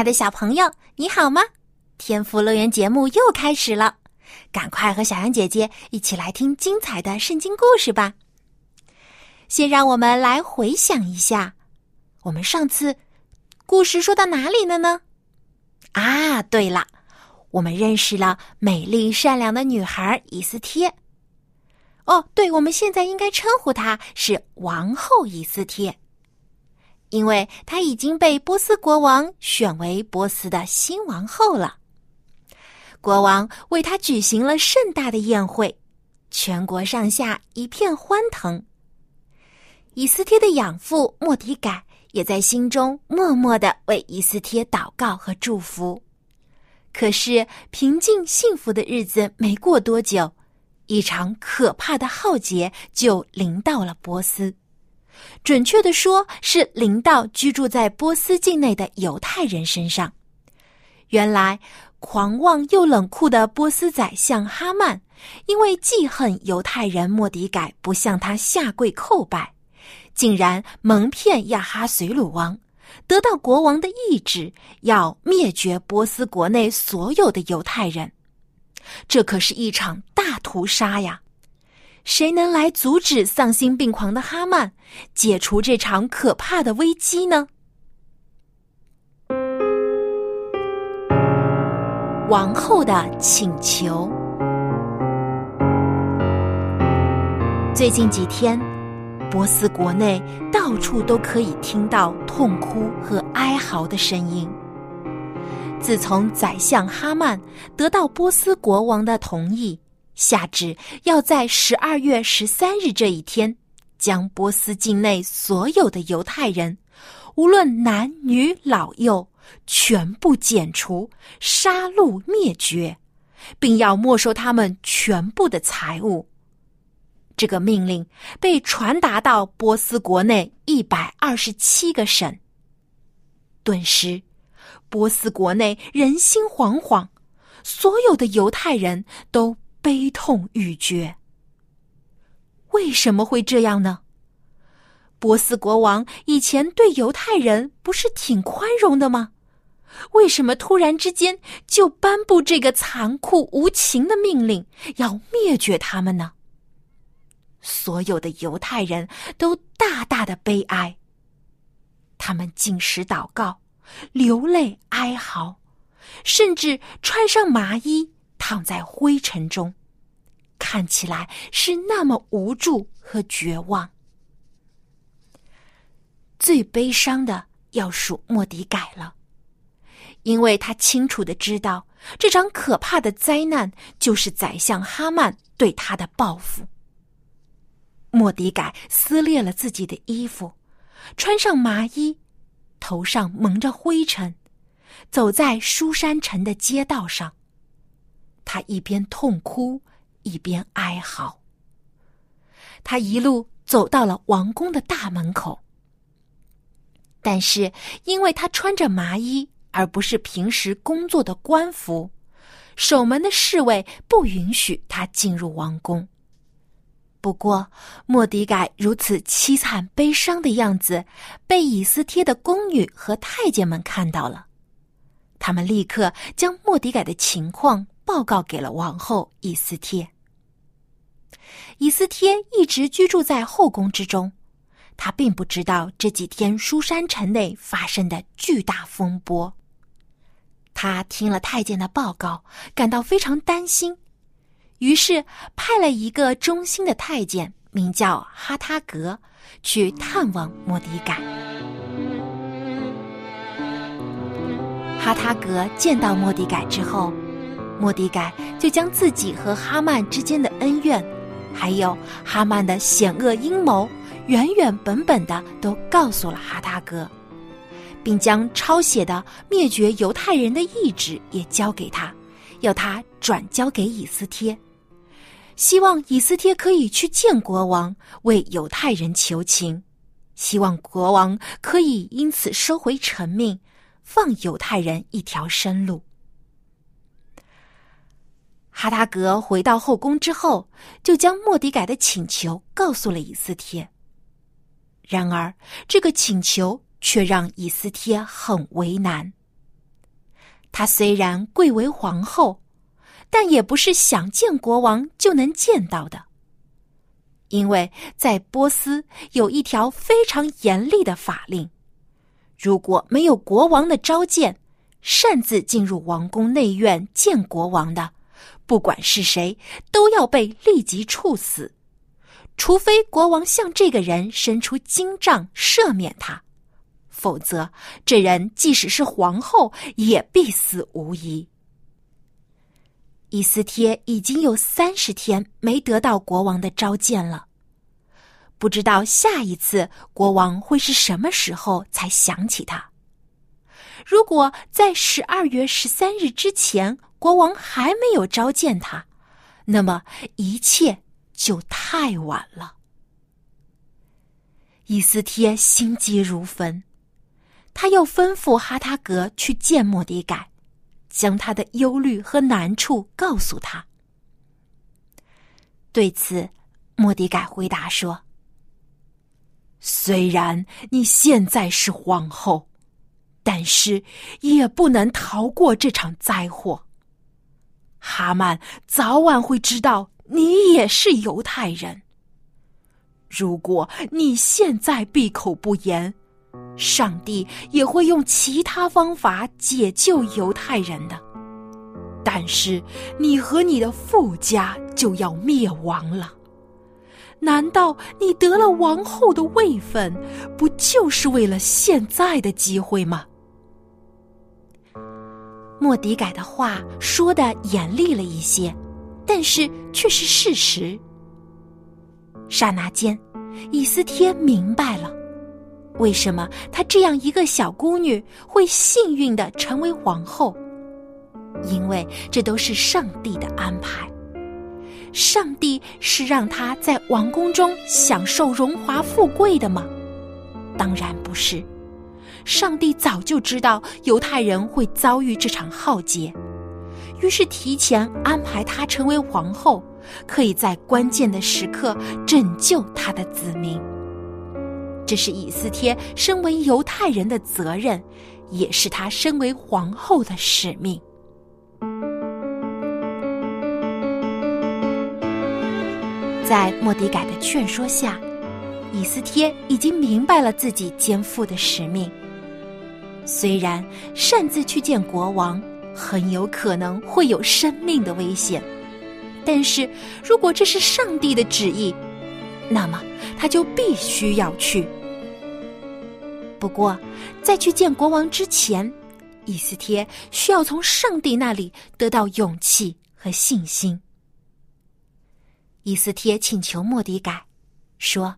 爱的小朋友，你好吗？天赋乐园节目又开始了，赶快和小羊姐姐一起来听精彩的圣经故事吧。先让我们来回想一下，我们上次故事说到哪里了呢？啊，对了，我们认识了美丽善良的女孩伊斯帖。哦，对，我们现在应该称呼她是王后伊斯帖。因为她已经被波斯国王选为波斯的新王后了，国王为她举行了盛大的宴会，全国上下一片欢腾。以斯帖的养父莫迪改也在心中默默的为以斯帖祷告和祝福。可是平静幸福的日子没过多久，一场可怕的浩劫就临到了波斯。准确的说，是临到居住在波斯境内的犹太人身上。原来，狂妄又冷酷的波斯宰相哈曼，因为记恨犹太人莫迪改不向他下跪叩拜，竟然蒙骗亚哈随鲁王，得到国王的意志，要灭绝波斯国内所有的犹太人。这可是一场大屠杀呀！谁能来阻止丧心病狂的哈曼，解除这场可怕的危机呢？王后的请求。最近几天，波斯国内到处都可以听到痛哭和哀嚎的声音。自从宰相哈曼得到波斯国王的同意。下旨要在十二月十三日这一天，将波斯境内所有的犹太人，无论男女老幼，全部剪除、杀戮、灭绝，并要没收他们全部的财物。这个命令被传达到波斯国内一百二十七个省。顿时，波斯国内人心惶惶，所有的犹太人都。悲痛欲绝。为什么会这样呢？波斯国王以前对犹太人不是挺宽容的吗？为什么突然之间就颁布这个残酷无情的命令，要灭绝他们呢？所有的犹太人都大大的悲哀，他们进食祷告，流泪哀嚎，甚至穿上麻衣。躺在灰尘中，看起来是那么无助和绝望。最悲伤的要数莫迪改了，因为他清楚的知道这场可怕的灾难就是宰相哈曼对他的报复。莫迪改撕裂了自己的衣服，穿上麻衣，头上蒙着灰尘，走在书山城的街道上。他一边痛哭，一边哀嚎。他一路走到了王宫的大门口，但是因为他穿着麻衣，而不是平时工作的官服，守门的侍卫不允许他进入王宫。不过，莫迪改如此凄惨悲伤的样子，被以斯帖的宫女和太监们看到了，他们立刻将莫迪改的情况。报告给了王后伊斯帖。伊斯帖一直居住在后宫之中，他并不知道这几天书山城内发生的巨大风波。他听了太监的报告，感到非常担心，于是派了一个忠心的太监，名叫哈塔格，去探望莫迪改。哈塔格见到莫迪改之后。莫迪改就将自己和哈曼之间的恩怨，还有哈曼的险恶阴谋，原原本本的都告诉了哈达哥，并将抄写的灭绝犹太人的意志也交给他，要他转交给以斯帖，希望以斯帖可以去见国王，为犹太人求情，希望国王可以因此收回成命，放犹太人一条生路。哈达格回到后宫之后，就将莫迪改的请求告诉了以斯帖。然而，这个请求却让以斯帖很为难。她虽然贵为皇后，但也不是想见国王就能见到的，因为在波斯有一条非常严厉的法令：如果没有国王的召见，擅自进入王宫内院见国王的。不管是谁，都要被立即处死，除非国王向这个人伸出金杖赦免他，否则这人即使是皇后也必死无疑。伊斯帖已经有三十天没得到国王的召见了，不知道下一次国王会是什么时候才想起他。如果在十二月十三日之前，国王还没有召见他，那么一切就太晚了。伊斯帖心急如焚，他又吩咐哈塔格去见莫迪改，将他的忧虑和难处告诉他。对此，莫迪改回答说：“虽然你现在是皇后，但是也不能逃过这场灾祸。”哈曼早晚会知道你也是犹太人。如果你现在闭口不言，上帝也会用其他方法解救犹太人的。但是你和你的父家就要灭亡了。难道你得了王后的位分，不就是为了现在的机会吗？莫迪改的话说的严厉了一些，但是却是事实。刹那间，伊斯天明白了，为什么她这样一个小宫女会幸运的成为皇后，因为这都是上帝的安排。上帝是让她在王宫中享受荣华富贵的吗？当然不是。上帝早就知道犹太人会遭遇这场浩劫，于是提前安排她成为皇后，可以在关键的时刻拯救他的子民。这是以斯帖身为犹太人的责任，也是他身为皇后的使命。在莫迪改的劝说下，以斯帖已经明白了自己肩负的使命。虽然擅自去见国王，很有可能会有生命的危险，但是如果这是上帝的旨意，那么他就必须要去。不过，在去见国王之前，伊斯帖需要从上帝那里得到勇气和信心。伊斯帖请求莫迪改，说：“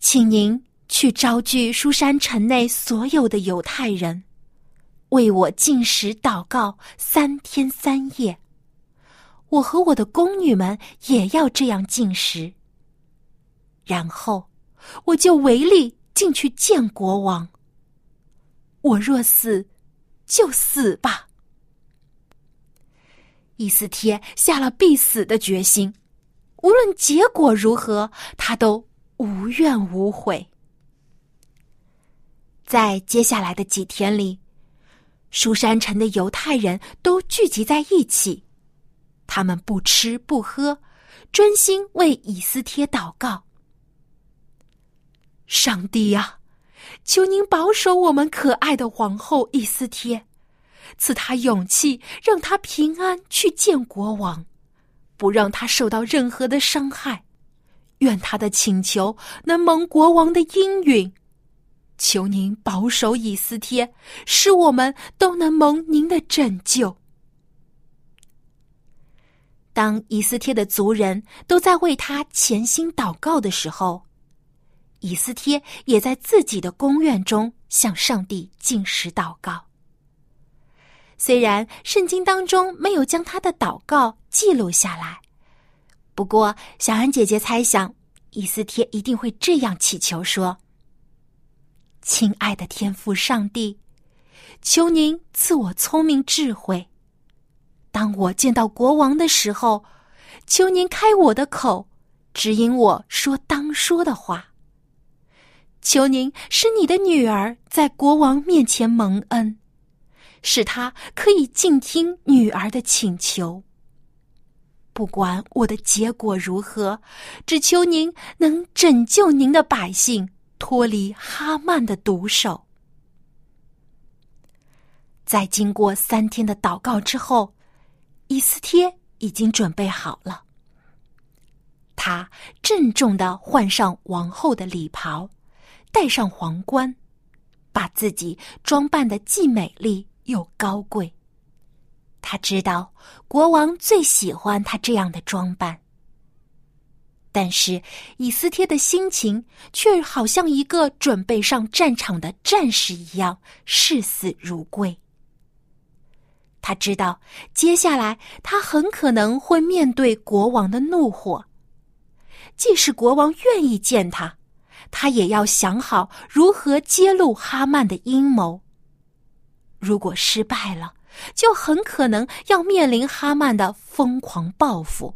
请您。”去招聚书山城内所有的犹太人，为我进食祷告三天三夜。我和我的宫女们也要这样进食。然后，我就违例进去见国王。我若死，就死吧。伊斯帖下了必死的决心，无论结果如何，他都无怨无悔。在接下来的几天里，书山城的犹太人都聚集在一起，他们不吃不喝，专心为以斯帖祷告。上帝呀，求您保守我们可爱的皇后以斯帖，赐她勇气，让她平安去见国王，不让她受到任何的伤害。愿她的请求能蒙国王的应允。求您保守以斯帖，使我们都能蒙您的拯救。当以斯帖的族人都在为他潜心祷告的时候，以斯帖也在自己的宫院中向上帝进食祷告。虽然圣经当中没有将他的祷告记录下来，不过小安姐姐猜想，以斯帖一定会这样祈求说：“亲爱的天父上帝，求您赐我聪明智慧。当我见到国王的时候，求您开我的口，指引我说当说的话。求您使你的女儿在国王面前蒙恩。”使他可以静听女儿的请求。不管我的结果如何，只求您能拯救您的百姓脱离哈曼的毒手。在经过三天的祷告之后，伊斯帖已经准备好了。他郑重的换上王后的礼袍，戴上皇冠，把自己装扮的既美丽。又高贵。他知道国王最喜欢他这样的装扮，但是以斯帖的心情却好像一个准备上战场的战士一样视死如归。他知道接下来他很可能会面对国王的怒火，即使国王愿意见他，他也要想好如何揭露哈曼的阴谋。如果失败了，就很可能要面临哈曼的疯狂报复。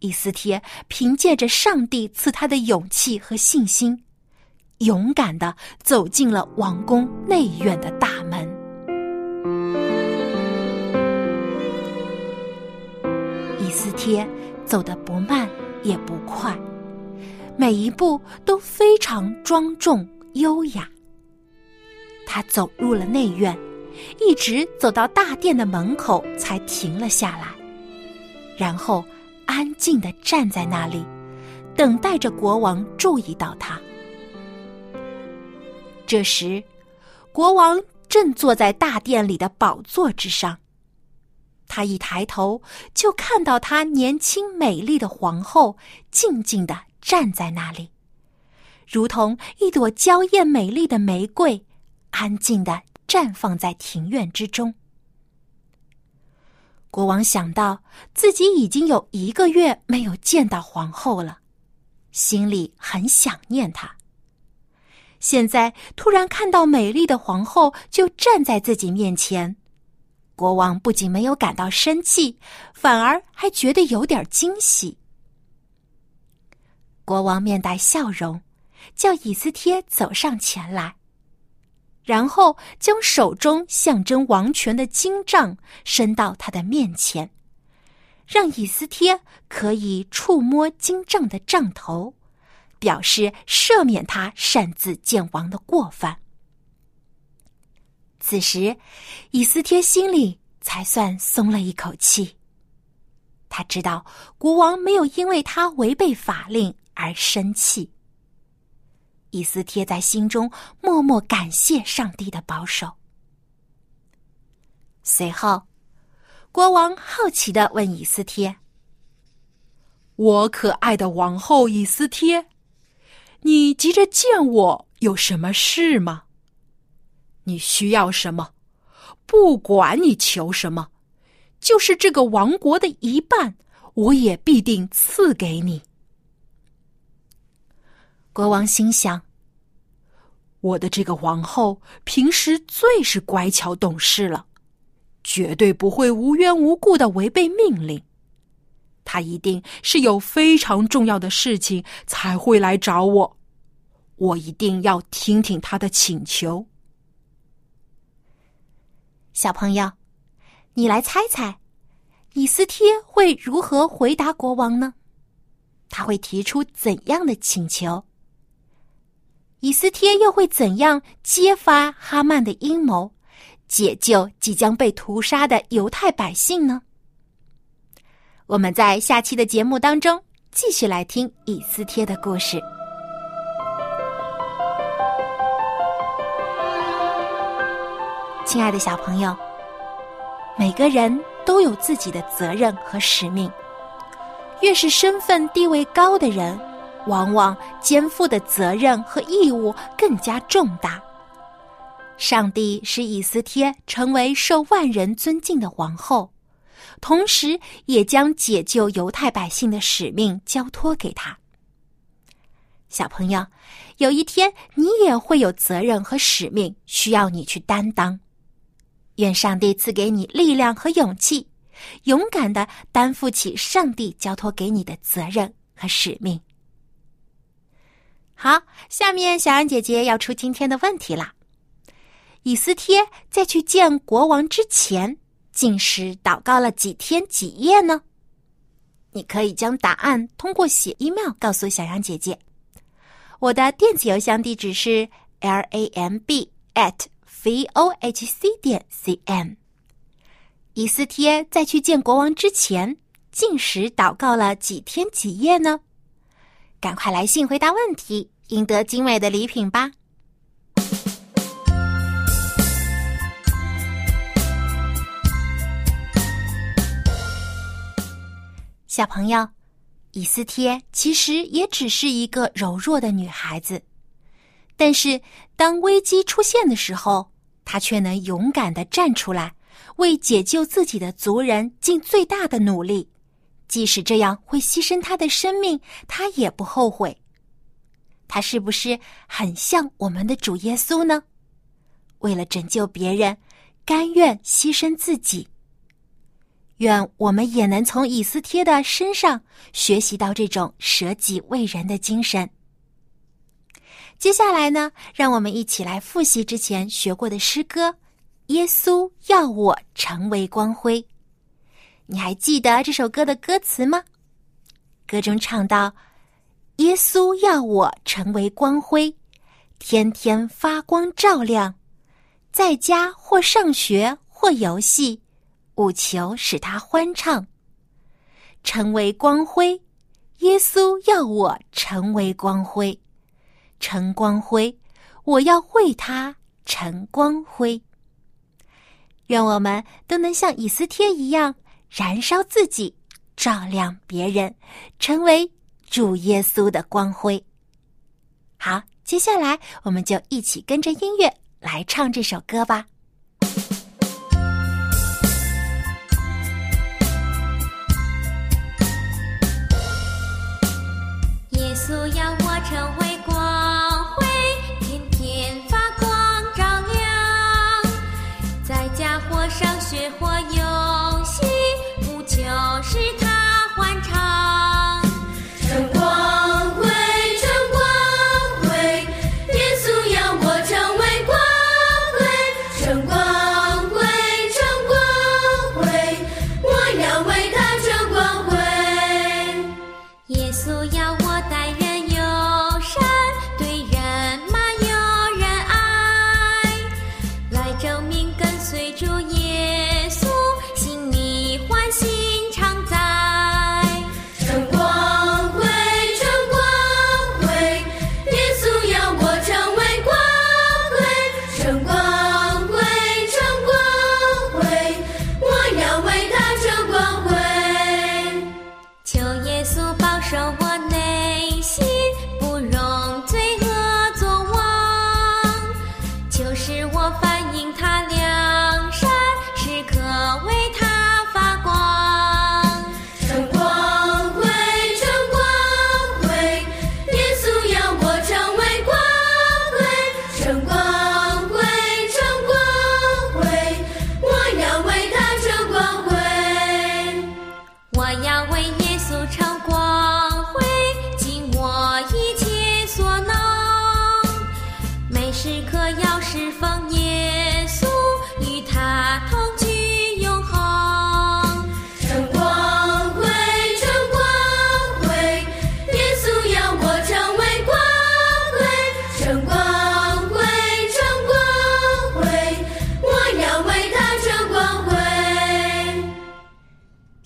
伊斯帖凭借着上帝赐他的勇气和信心，勇敢的走进了王宫内院的大门。伊斯帖走得不慢也不快，每一步都非常庄重优雅。他走入了内院，一直走到大殿的门口才停了下来，然后安静的站在那里，等待着国王注意到他。这时，国王正坐在大殿里的宝座之上，他一抬头就看到他年轻美丽的皇后静静的站在那里，如同一朵娇艳美丽的玫瑰。安静的绽放在庭院之中。国王想到自己已经有一个月没有见到皇后了，心里很想念她。现在突然看到美丽的皇后就站在自己面前，国王不仅没有感到生气，反而还觉得有点惊喜。国王面带笑容，叫以斯帖走上前来。然后将手中象征王权的金杖伸到他的面前，让以斯帖可以触摸金杖的杖头，表示赦免他擅自见王的过犯。此时，以斯帖心里才算松了一口气。他知道国王没有因为他违背法令而生气。以斯帖在心中默默感谢上帝的保守。随后，国王好奇的问以斯帖：“我可爱的王后以斯帖，你急着见我有什么事吗？你需要什么？不管你求什么，就是这个王国的一半，我也必定赐给你。”国王心想：“我的这个王后平时最是乖巧懂事了，绝对不会无缘无故的违背命令。她一定是有非常重要的事情才会来找我，我一定要听听她的请求。”小朋友，你来猜猜，以斯帖会如何回答国王呢？他会提出怎样的请求？以斯帖又会怎样揭发哈曼的阴谋，解救即将被屠杀的犹太百姓呢？我们在下期的节目当中继续来听以斯帖的故事。亲爱的小朋友，每个人都有自己的责任和使命，越是身份地位高的人。往往肩负的责任和义务更加重大。上帝使以斯帖成为受万人尊敬的皇后，同时也将解救犹太百姓的使命交托给他。小朋友，有一天你也会有责任和使命需要你去担当。愿上帝赐给你力量和勇气，勇敢的担负起上帝交托给你的责任和使命。好，下面小安姐姐要出今天的问题啦。以斯帖在去见国王之前，进食祷告了几天几夜呢？你可以将答案通过写 email 告诉小杨姐姐。我的电子邮箱地址是 l a m b at v o h c 点 c m。以斯帖在去见国王之前，进食祷告了几天几夜呢？赶快来信回答问题，赢得精美的礼品吧！小朋友，以斯帖其实也只是一个柔弱的女孩子，但是当危机出现的时候，她却能勇敢的站出来，为解救自己的族人尽最大的努力，即使这样会牺牲她的生命，她也不后悔。他是不是很像我们的主耶稣呢？为了拯救别人，甘愿牺牲自己。愿我们也能从以斯帖的身上学习到这种舍己为人的精神。接下来呢，让我们一起来复习之前学过的诗歌《耶稣要我成为光辉》。你还记得这首歌的歌词吗？歌中唱到：“耶稣要我成为光辉，天天发光照亮，在家或上学或游戏。”务求使他欢畅，成为光辉。耶稣要我成为光辉，成光辉，我要为他成光辉。愿我们都能像以斯帖一样，燃烧自己，照亮别人，成为主耶稣的光辉。好，接下来我们就一起跟着音乐来唱这首歌吧。耶稣要我成为光辉，天天发光照亮，在家或上学或游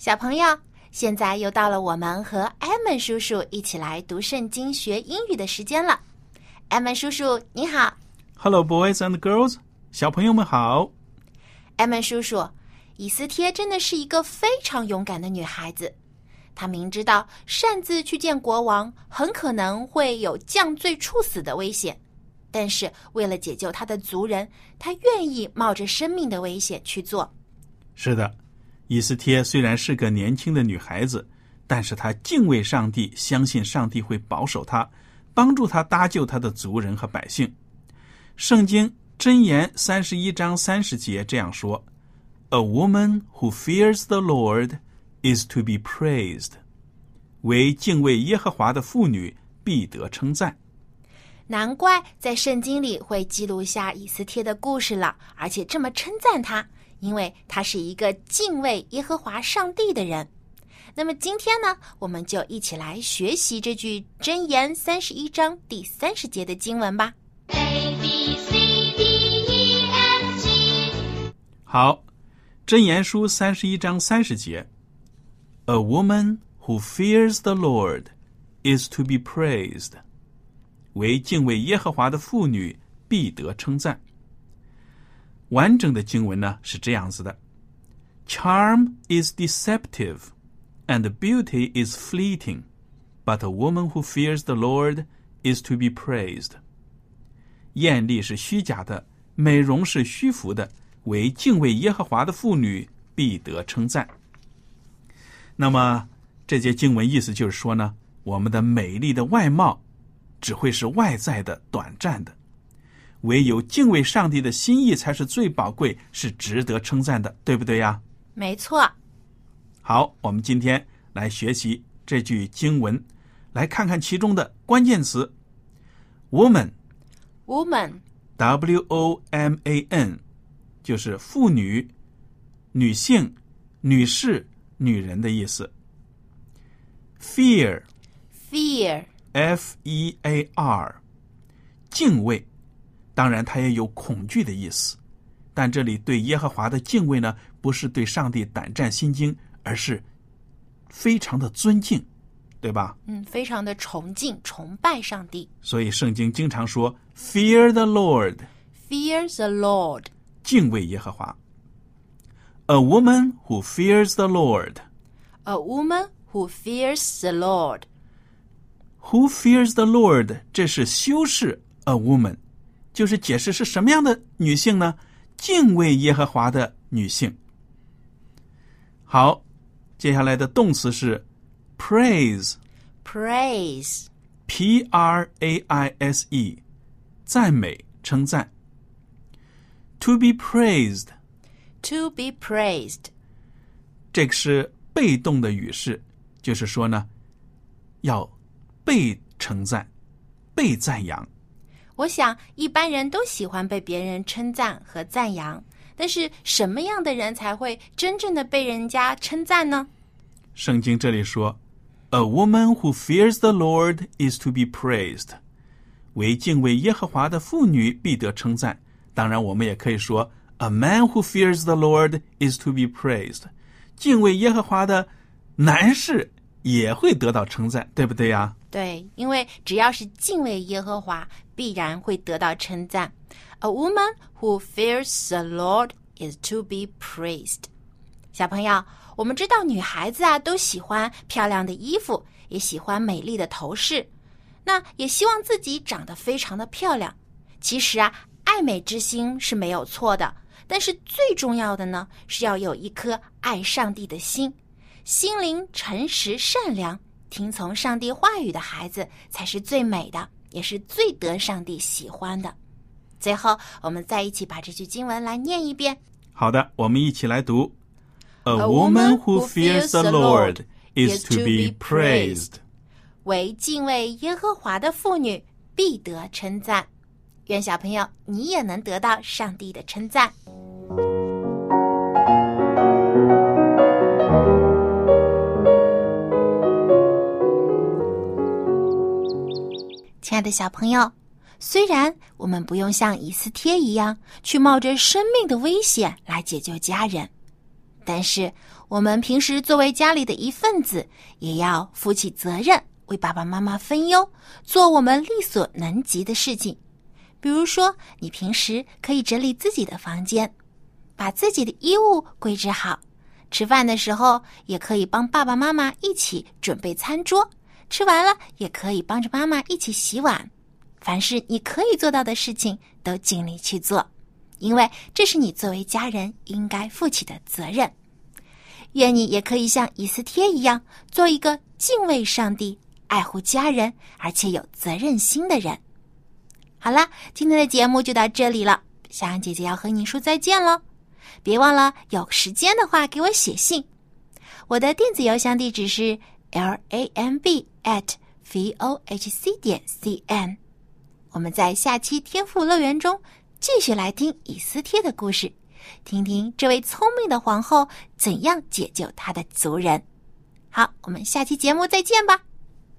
小朋友，现在又到了我们和艾文叔叔一起来读圣经、学英语的时间了。艾文叔叔，你好。Hello, boys and girls，小朋友们好。艾文叔叔，以斯帖真的是一个非常勇敢的女孩子。她明知道擅自去见国王很可能会有降罪处死的危险，但是为了解救她的族人，她愿意冒着生命的危险去做。是的，以斯帖虽然是个年轻的女孩子，但是她敬畏上帝，相信上帝会保守她，帮助她搭救她的族人和百姓。圣经箴言三十一章三十节这样说：“A woman who fears the Lord is to be praised。”为敬畏耶和华的妇女必得称赞。难怪在圣经里会记录下以斯帖的故事了，而且这么称赞他，因为他是一个敬畏耶和华上帝的人。那么今天呢，我们就一起来学习这句箴言三十一章第三十节的经文吧。A B C D E F G 好，箴言书三十一章三十节：“A woman who fears the Lord is to be praised。”为敬畏耶和华的妇女必得称赞。完整的经文呢是这样子的：“Charm is deceptive, and beauty is fleeting, but a woman who fears the Lord is to be praised。”艳丽是虚假的，美容是虚浮的，为敬畏耶和华的妇女必得称赞。那么这节经文意思就是说呢，我们的美丽的外貌只会是外在的、短暂的，唯有敬畏上帝的心意才是最宝贵，是值得称赞的，对不对呀？没错，好，我们今天来学习这句经文，来看看其中的关键词。：woman。woman W O M A N，就是妇女、女性、女士、女人的意思。Fear fear F E A R，敬畏，当然他也有恐惧的意思，但这里对耶和华的敬畏呢，不是对上帝胆战心惊，而是非常的尊敬，对吧？嗯，非常的崇敬、崇拜上帝。所以圣经经常说 “Fear the Lord”。Fear the Lord，敬畏耶和华。A woman who fears the Lord. a woman who fears the Lord。Who fears the Lord？这是修饰 a woman，就是解释是什么样的女性呢？敬畏耶和华的女性。好，接下来的动词是 praise，p Praise r a i s e，赞美、称赞。To be praised，to be praised，这个是被动的语式，就是说呢，要被称赞、被赞扬。我想一般人都喜欢被别人称赞和赞扬，但是什么样的人才会真正的被人家称赞呢？圣经这里说：“A woman who fears the Lord is to be praised。”为敬畏耶和华的妇女必得称赞。当然，我们也可以说：“A man who fears the Lord is to be praised。”敬畏耶和华的男士也会得到称赞，对不对呀？对，因为只要是敬畏耶和华，必然会得到称赞。A woman who fears the Lord is to be praised。小朋友，我们知道女孩子啊都喜欢漂亮的衣服，也喜欢美丽的头饰，那也希望自己长得非常的漂亮。其实啊，爱美之心是没有错的，但是最重要的呢，是要有一颗爱上帝的心，心灵诚实善良。听从上帝话语的孩子才是最美的，也是最得上帝喜欢的。最后，我们再一起把这句经文来念一遍好的，我们一起来读：“A woman who fears the Lord is to be praised。”为敬畏耶和华的妇女必得称赞。愿小朋友你也能得到上帝的称赞。亲爱的小朋友，虽然我们不用像以斯帖一样去冒着生命的危险来解救家人，但是我们平时作为家里的一份子，也要负起责任，为爸爸妈妈分忧，做我们力所能及的事情。比如说，你平时可以整理自己的房间，把自己的衣物归置好，吃饭的时候也可以帮爸爸妈妈一起准备餐桌，吃完了也可以帮着妈妈一起洗碗。凡是你可以做到的事情，都尽力去做，因为这是你作为家人应该负起的责任。愿你也可以像以斯帖一样，做一个敬畏上帝、爱护家人而且有责任心的人。好啦，今天的节目就到这里了，小羊姐姐要和你说再见喽。别忘了有时间的话给我写信，我的电子邮箱地址是 l a m b at v o h c 点 c n。我们在下期天赋乐园中继续来听以斯帖的故事，听听这位聪明的皇后怎样解救她的族人。好，我们下期节目再见吧，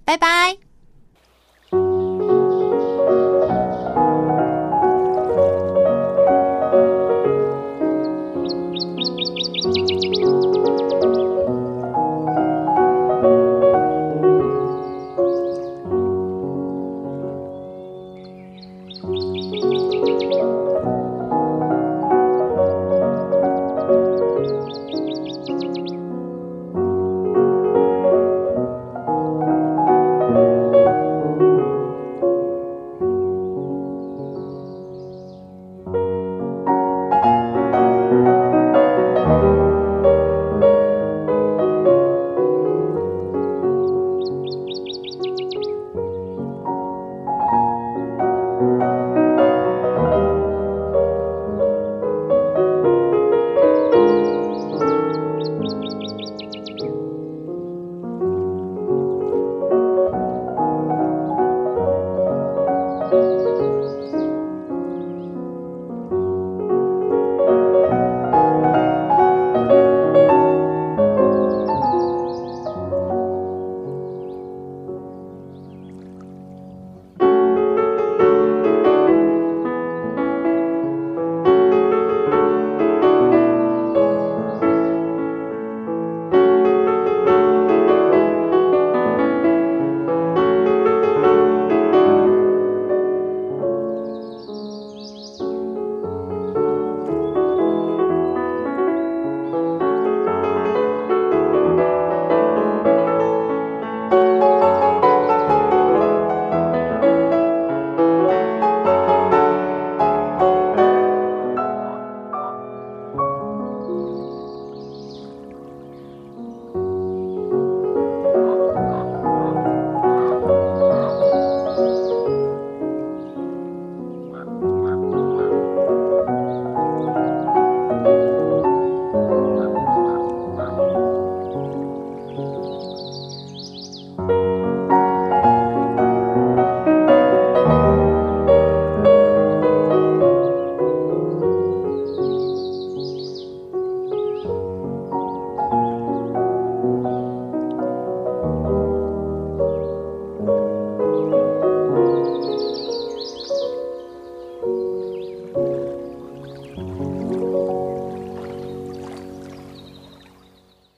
拜拜。